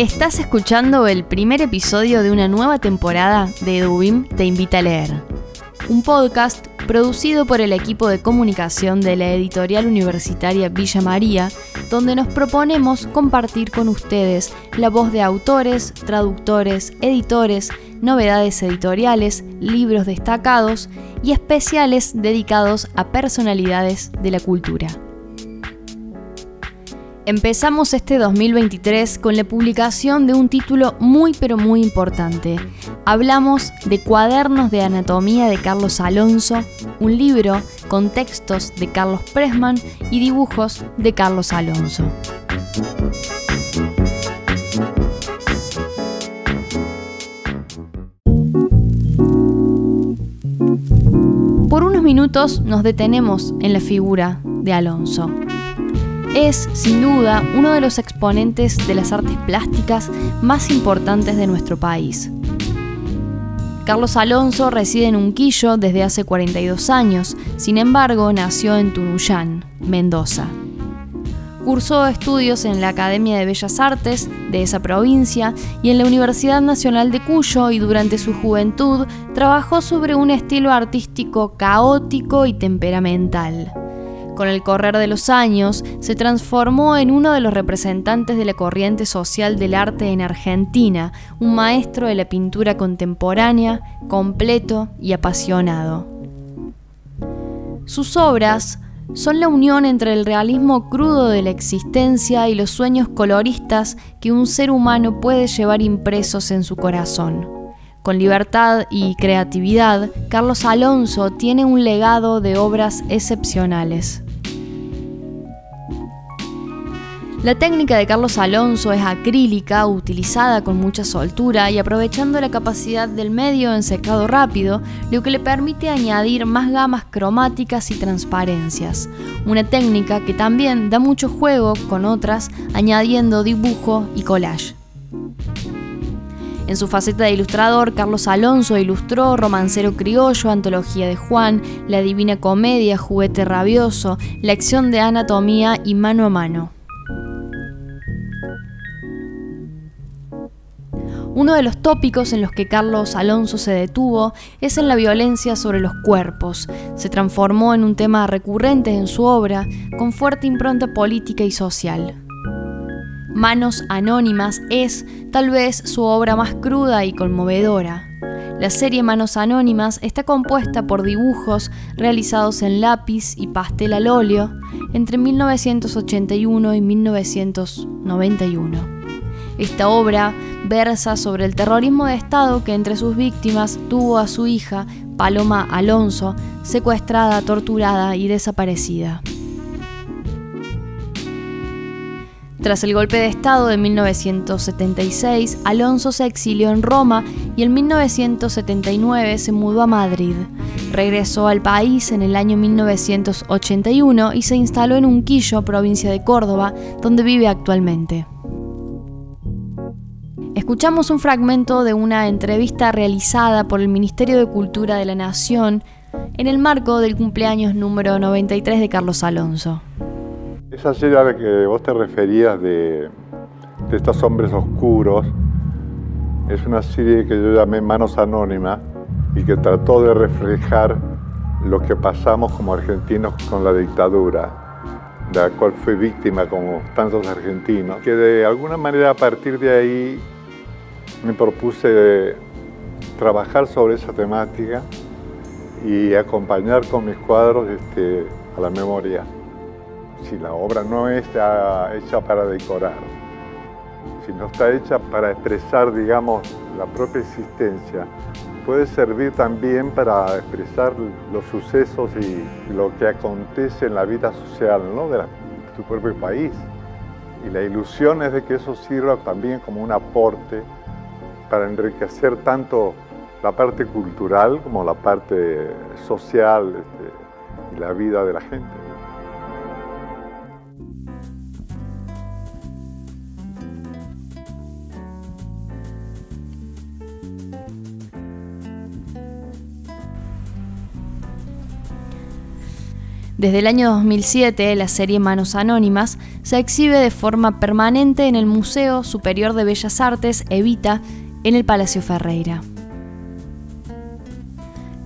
Estás escuchando el primer episodio de una nueva temporada de Edubim Te Invita a Leer, un podcast producido por el equipo de comunicación de la editorial universitaria Villa María, donde nos proponemos compartir con ustedes la voz de autores, traductores, editores, novedades editoriales, libros destacados y especiales dedicados a personalidades de la cultura. Empezamos este 2023 con la publicación de un título muy pero muy importante. Hablamos de Cuadernos de Anatomía de Carlos Alonso, un libro con textos de Carlos Pressman y dibujos de Carlos Alonso. Por unos minutos nos detenemos en la figura de Alonso. Es, sin duda, uno de los exponentes de las artes plásticas más importantes de nuestro país. Carlos Alonso reside en Unquillo desde hace 42 años, sin embargo nació en Tunuyán, Mendoza. Cursó estudios en la Academia de Bellas Artes de esa provincia y en la Universidad Nacional de Cuyo y durante su juventud trabajó sobre un estilo artístico caótico y temperamental con el correr de los años, se transformó en uno de los representantes de la corriente social del arte en Argentina, un maestro de la pintura contemporánea, completo y apasionado. Sus obras son la unión entre el realismo crudo de la existencia y los sueños coloristas que un ser humano puede llevar impresos en su corazón. Con libertad y creatividad, Carlos Alonso tiene un legado de obras excepcionales. La técnica de Carlos Alonso es acrílica, utilizada con mucha soltura y aprovechando la capacidad del medio en secado rápido, lo que le permite añadir más gamas cromáticas y transparencias. Una técnica que también da mucho juego con otras, añadiendo dibujo y collage. En su faceta de ilustrador, Carlos Alonso ilustró Romancero Criollo, Antología de Juan, La Divina Comedia, Juguete Rabioso, Lección de Anatomía y Mano a Mano. Uno de los tópicos en los que Carlos Alonso se detuvo es en la violencia sobre los cuerpos. Se transformó en un tema recurrente en su obra, con fuerte impronta política y social. Manos Anónimas es, tal vez, su obra más cruda y conmovedora. La serie Manos Anónimas está compuesta por dibujos realizados en lápiz y pastel al óleo entre 1981 y 1991. Esta obra versa sobre el terrorismo de Estado que entre sus víctimas tuvo a su hija, Paloma Alonso, secuestrada, torturada y desaparecida. Tras el golpe de Estado de 1976, Alonso se exilió en Roma y en 1979 se mudó a Madrid. Regresó al país en el año 1981 y se instaló en Unquillo, provincia de Córdoba, donde vive actualmente. Escuchamos un fragmento de una entrevista realizada por el Ministerio de Cultura de la Nación en el marco del cumpleaños número 93 de Carlos Alonso. Esa serie a la que vos te referías de, de estos hombres oscuros es una serie que yo llamé Manos Anónimas y que trató de reflejar lo que pasamos como argentinos con la dictadura, de la cual fui víctima como tantos argentinos, que de alguna manera a partir de ahí me propuse trabajar sobre esa temática y acompañar con mis cuadros este, a la memoria. Si la obra no está hecha para decorar, si no está hecha para expresar, digamos, la propia existencia, puede servir también para expresar los sucesos y lo que acontece en la vida social ¿no? de, tu propio país. Y la ilusión es de que eso sirva también como un aporte para enriquecer tanto la parte cultural como la parte social este, y la vida de la gente. Desde el año 2007, la serie Manos Anónimas se exhibe de forma permanente en el Museo Superior de Bellas Artes Evita en el Palacio Ferreira.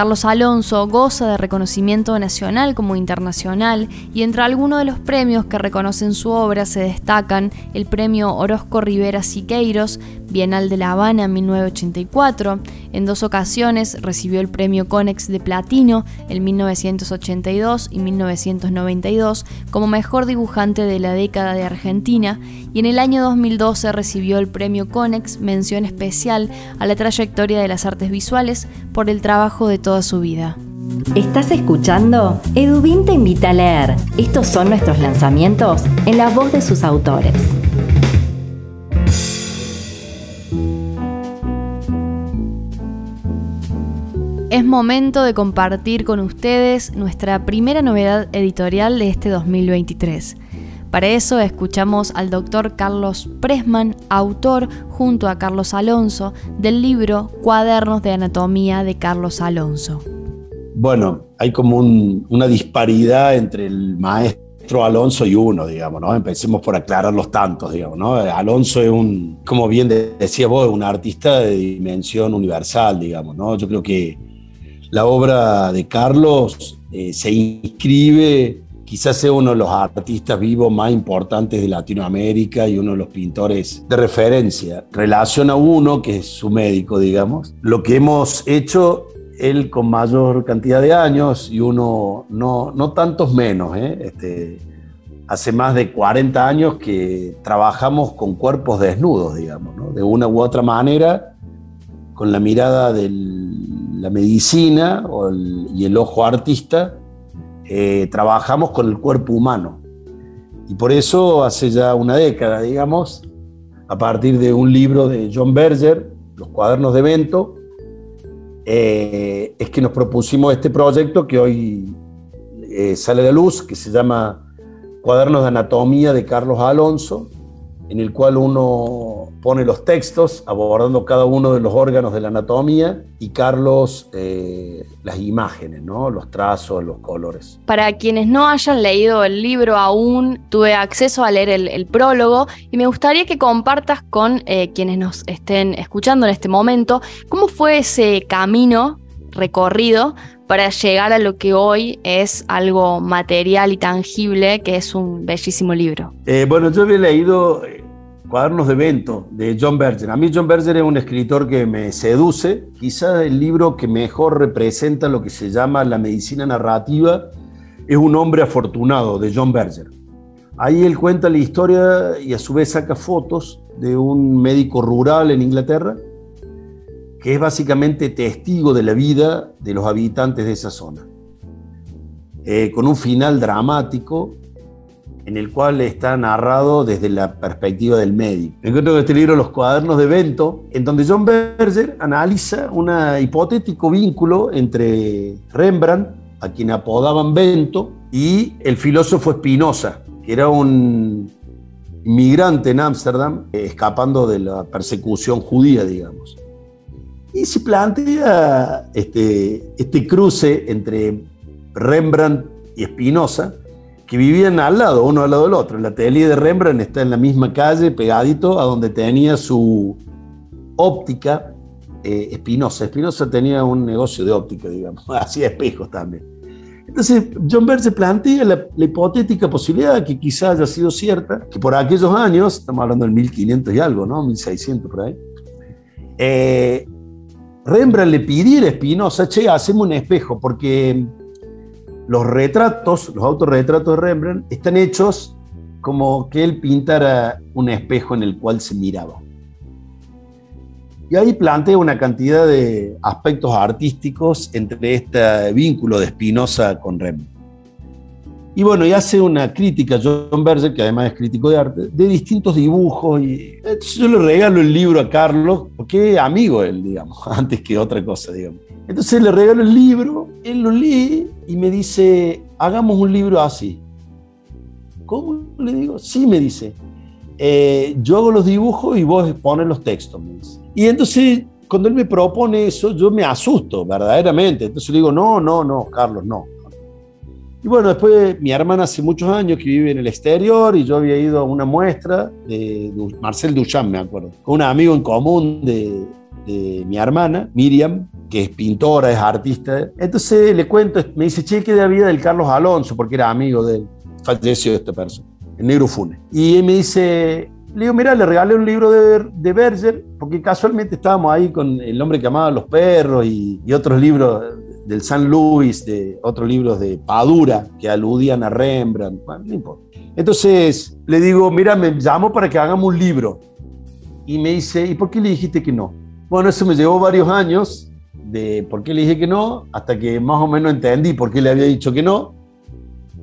Carlos Alonso goza de reconocimiento nacional como internacional y entre algunos de los premios que reconocen su obra se destacan el premio Orozco Rivera Siqueiros, Bienal de La Habana en 1984, en dos ocasiones recibió el premio Conex de Platino en 1982 y 1992 como mejor dibujante de la década de Argentina. Y en el año 2012 recibió el premio Conex mención especial a la trayectoria de las artes visuales por el trabajo de toda su vida. ¿Estás escuchando? Edubín te invita a leer. Estos son nuestros lanzamientos en la voz de sus autores. Es momento de compartir con ustedes nuestra primera novedad editorial de este 2023. Para eso escuchamos al doctor Carlos Presman, autor junto a Carlos Alonso del libro Cuadernos de Anatomía de Carlos Alonso. Bueno, hay como una disparidad entre el maestro Alonso y uno, digamos, ¿no? Empecemos por aclarar los tantos, digamos, ¿no? Alonso es un, como bien decía vos, un artista de dimensión universal, digamos, ¿no? Yo creo que la obra de Carlos eh, se inscribe quizás sea uno de los artistas vivos más importantes de Latinoamérica y uno de los pintores de referencia. Relaciona uno, que es su médico, digamos, lo que hemos hecho él con mayor cantidad de años y uno no, no tantos menos. ¿eh? Este, hace más de 40 años que trabajamos con cuerpos desnudos, digamos, ¿no? de una u otra manera, con la mirada de la medicina y el ojo artista eh, trabajamos con el cuerpo humano. Y por eso hace ya una década, digamos, a partir de un libro de John Berger, Los cuadernos de Vento, eh, es que nos propusimos este proyecto que hoy eh, sale a la luz, que se llama Cuadernos de Anatomía de Carlos Alonso, en el cual uno pone los textos abordando cada uno de los órganos de la anatomía y Carlos eh, las imágenes, ¿no? los trazos, los colores. Para quienes no hayan leído el libro aún, tuve acceso a leer el, prólogo y me gustaría que compartas con eh, quienes nos estén escuchando en este momento cómo fue ese camino recorrido para llegar a lo que hoy es algo material y tangible, que es un bellísimo libro. Eh, bueno, yo había leído Cuadernos de Vento de John Berger. A mí John Berger es un escritor que me seduce, quizás el libro que mejor representa lo que se llama la medicina narrativa es Un hombre afortunado de John Berger. Ahí él cuenta la historia y a su vez saca fotos de un médico rural en Inglaterra que es básicamente testigo de la vida de los habitantes de esa zona, eh, con un final dramático en el cual está narrado desde la perspectiva del médico. encuentro en este libro Los cuadernos de Bento, en donde John Berger analiza un hipotético vínculo entre Rembrandt, a quien apodaban Bento, y el filósofo Spinoza, que era un inmigrante en Ámsterdam, escapando de la persecución judía, digamos. Y se plantea este, este cruce entre Rembrandt y Spinoza, que vivían al lado, uno al lado del otro. El atelier de Rembrandt está en la misma calle, pegadito a donde tenía su óptica eh, Spinoza. Spinoza tenía un negocio de óptica, digamos, hacía espejos también. Entonces, John Bert se plantea la, hipotética posibilidad, que quizás haya sido cierta, que por aquellos años, estamos hablando del 1500 y algo, ¿no? 1600 por ahí, eh, Rembrandt le pidiera a Spinoza, che, hacemos un espejo, porque los retratos, los autorretratos de Rembrandt, están hechos como que él pintara un espejo en el cual se miraba. Y ahí plantea una cantidad de aspectos artísticos entre este vínculo de Spinoza con Rembrandt. Y bueno, y hace una crítica, John Berger, que además es crítico de arte, de distintos dibujos. Y yo le regalo el libro a Carlos, porque es amigo él, digamos, antes que otra cosa, digamos. Entonces le regalo el libro, él lo lee y me dice, hagamos un libro así. ¿Cómo? Le digo, sí, me dice. Eh, yo hago los dibujos y vos pones los textos, me dice. Y entonces, cuando él me propone eso, yo me asusto, verdaderamente. Entonces le digo, no, no, no, Carlos, no. Y bueno, después mi hermana hace muchos años que vive en el exterior y yo había ido a una muestra de, Marcel Duchamp, me acuerdo, con un amigo en común de, de mi hermana, Miriam, que es pintora, es artista. Entonces le cuento, me dice, che, ¿qué de la vida del Carlos Alonso? Porque era amigo de él. Falleció esta persona, el negro Fune. Y él me dice, le digo, mira, le regalé un libro de, de Berger, porque casualmente estábamos ahí con El hombre que amaba a los perros y, y otros libros del San Luis, de otros libros de Padura que aludían a Rembrandt, no importa. Entonces le digo, mira, me llamo para que hagamos un libro. Y me dice, ¿y por qué le dijiste que no? Bueno, eso me llevó varios años de por qué le dije que no, hasta que más o menos entendí por qué le había dicho que no.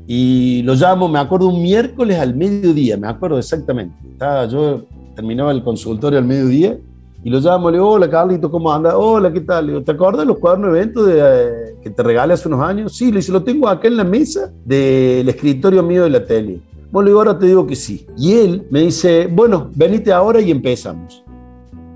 Y lo llamo, me acuerdo, un miércoles al mediodía, me acuerdo exactamente. Estaba, yo terminaba el consultorio al mediodía y lo llamo, le digo, hola Carlito, ¿cómo anda? Hola, ¿qué tal? Le digo, ¿te acuerdas de los cuadernos de eventos de, eh, que te regalé hace unos años? Sí, le dice, lo tengo acá en la mesa del escritorio mío de la tele. Bueno, le digo, ahora te digo que sí. Y él me dice, bueno, venite ahora y empezamos.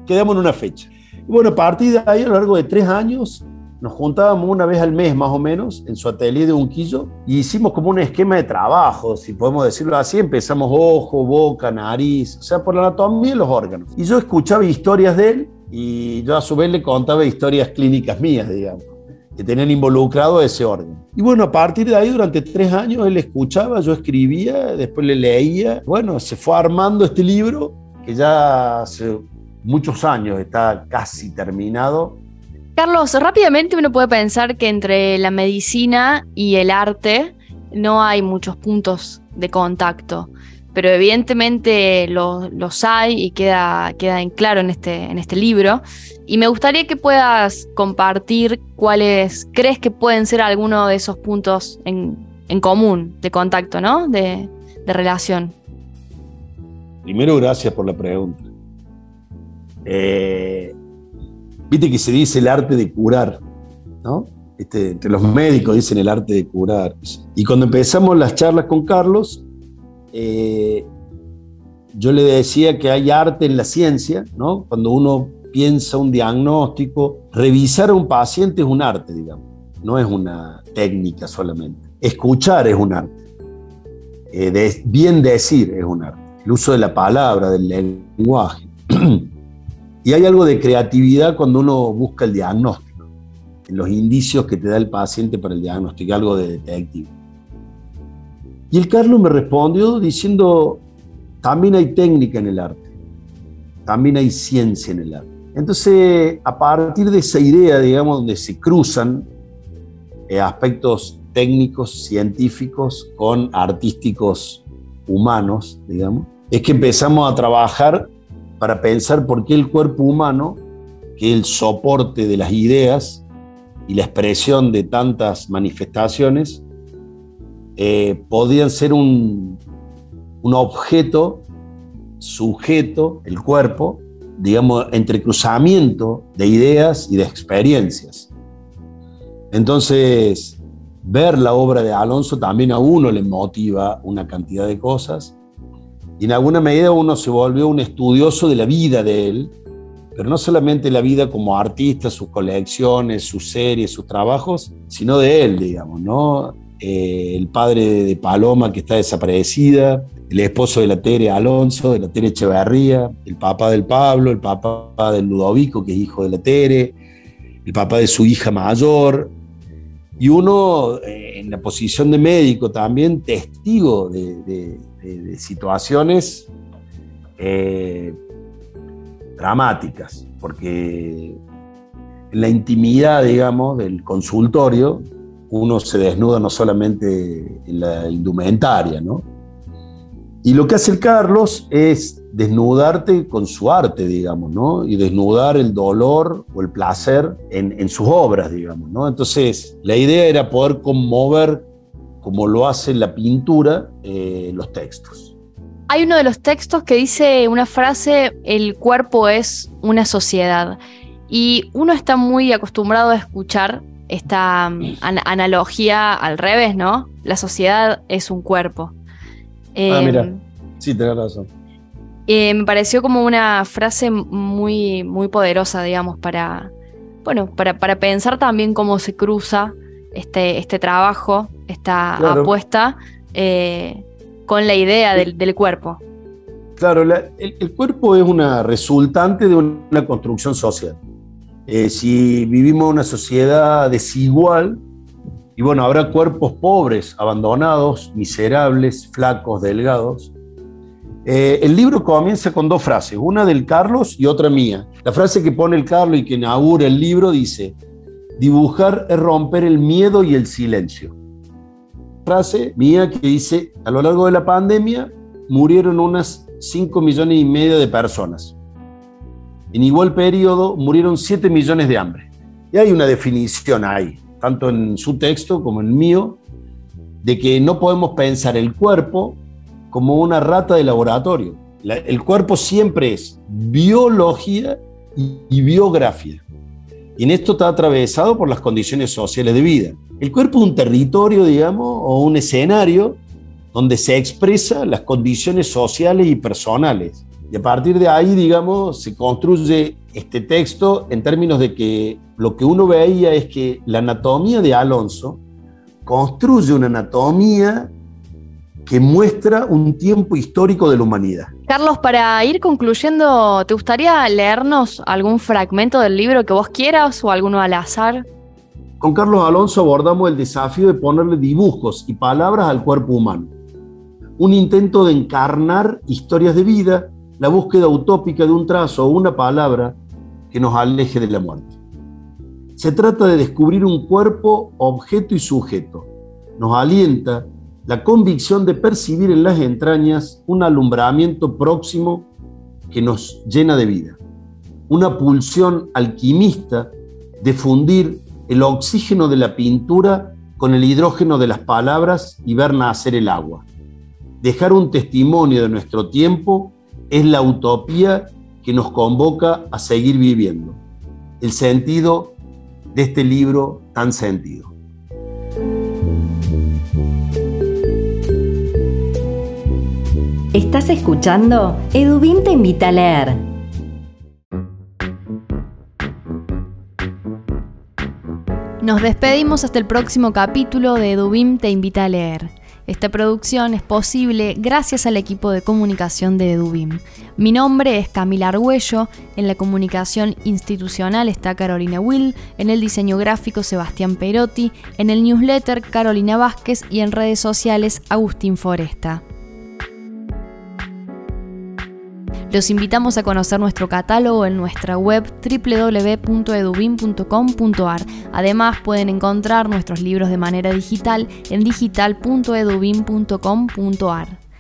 Quedamos en una fecha. Y bueno, a partir de ahí, a lo largo de tres años, nos juntábamos una vez al mes más o menos en su atelier de Unquillo y hicimos como un esquema de trabajo, si podemos decirlo así. Empezamos ojo, boca, nariz, o sea, por la anatomía y los órganos. Y yo escuchaba historias de él y yo a su vez le contaba historias clínicas mías, digamos, que tenían involucrado ese órgano. Y bueno, a partir de ahí, durante tres años, él escuchaba, yo escribía, después le leía. Bueno, se fue armando este libro que ya hace muchos años está casi terminado Carlos, rápidamente uno puede pensar que entre la medicina y el arte no hay muchos puntos de contacto, pero evidentemente los, hay y queda, queda en claro en este, en este libro. Y me gustaría que puedas compartir cuáles crees que pueden ser algunos de esos puntos en, común de contacto, ¿no? De, de relación. Primero, gracias por la pregunta. Eh, Viste que se dice el arte de curar, ¿no? Este, entre los médicos dicen el arte de curar. Y cuando empezamos las charlas con Carlos, eh, yo le decía que hay arte en la ciencia, ¿no? Cuando uno piensa un diagnóstico, revisar a un paciente es un arte, digamos, no es una técnica solamente. Escuchar es un arte. Eh, bien decir es un arte. El uso de la palabra, del lenguaje. Y hay algo de creatividad cuando uno busca el diagnóstico, en los indicios que te da el paciente para el diagnóstico, algo de detective. Y el Carlos me respondió diciendo, también hay técnica en el arte, también hay ciencia en el arte. Entonces, a partir de esa idea, digamos, donde se cruzan eh, aspectos técnicos, científicos, con artísticos humanos, digamos, es que empezamos a trabajar para pensar por qué el cuerpo humano, que es el soporte de las ideas y la expresión de tantas manifestaciones, eh, podían ser un, un objeto, sujeto, el cuerpo, digamos, entrecruzamiento de ideas y de experiencias. Entonces, ver la obra de Alonso también a uno le motiva una cantidad de cosas y en alguna medida uno se volvió un estudioso de la vida de él, pero no solamente la vida como artista, sus colecciones, sus series, sus trabajos, sino de él, digamos, ¿no? Eh, el padre de Paloma que está desaparecida, el esposo de la Tere Alonso, de la Tere Echeverría, el papá del Pablo, el papá del Ludovico, que es hijo de la Tere, el papá de su hija mayor, y uno eh, en la posición de médico también testigo de de, situaciones eh, dramáticas, porque en la intimidad, digamos, del consultorio, uno se desnuda no solamente en la indumentaria, ¿no? Y lo que hace el Carlos es desnudarte con su arte, digamos, ¿no? Y desnudar el dolor o el placer en, en sus obras, digamos, ¿no? Entonces, la idea era poder conmover como lo hace la pintura, eh, los textos. Hay uno de los textos que dice una frase, el cuerpo es una sociedad. Y uno está muy acostumbrado a escuchar esta mm, analogía al revés, ¿no? La sociedad es un cuerpo. ah, mira, em, sí, tenés razón. Eh, me pareció como una frase muy, muy poderosa, digamos, para, bueno, para, para pensar también cómo se cruza este, este trabajo, esta apuesta eh, con la idea del, cuerpo. Claro, el, cuerpo es una resultante de una construcción social. Eh, si vivimos en una sociedad desigual, y bueno, habrá cuerpos pobres, abandonados, miserables, flacos, delgados. Eh, el libro comienza con dos frases, una del Carlos y otra mía. La frase que pone el Carlos y que inaugura el libro dice, dibujar es romper el miedo y el silencio. Frase mía que dice, a lo largo de la pandemia murieron unas 5 millones y medio de personas. En igual periodo murieron 7 millones de hambre. Y hay una definición ahí, tanto en su texto como en mío, de que no podemos pensar el cuerpo como una rata de laboratorio. el cuerpo siempre es biología y, biografía. Y en esto está atravesado por las condiciones sociales de vida. El cuerpo es un territorio, digamos, o un escenario donde se expresan las condiciones sociales y personales y a partir de ahí, digamos, se construye este texto en términos de que lo que uno veía es que la anatomía de Alonso construye una anatomía que muestra un tiempo histórico de la humanidad. Carlos, para ir concluyendo, ¿te gustaría leernos algún fragmento del libro que vos quieras o alguno al azar? Con Carlos Alonso abordamos el desafío de ponerle dibujos y palabras al cuerpo humano. Un intento de encarnar historias de vida la búsqueda utópica de un trazo o una palabra que nos aleje de la muerte. Se trata de descubrir un cuerpo, objeto y sujeto. Nos alienta la convicción de percibir en las entrañas un alumbramiento próximo que nos llena de vida. Una pulsión alquimista de fundir el oxígeno de la pintura con el hidrógeno de las palabras y ver nacer el agua. Dejar un testimonio de nuestro tiempo es la utopía que nos convoca a seguir viviendo. El sentido de este libro tan sentido. Estás escuchando Edubín te invita a leer. Nos despedimos hasta el próximo capítulo de Edubim te invita a leer. Esta producción es posible gracias al equipo de comunicación de Edubim. Mi nombre es Camila Argüello, en la comunicación institucional está Carolina Will, en el diseño gráfico Sebastián Perotti, en el newsletter Carolina Vázquez y en redes sociales Agustín Foresta. Los invitamos a conocer nuestro catálogo en nuestra web www.edubin.com.ar. Además, pueden encontrar nuestros libros de manera digital en digital.edubin.com.ar.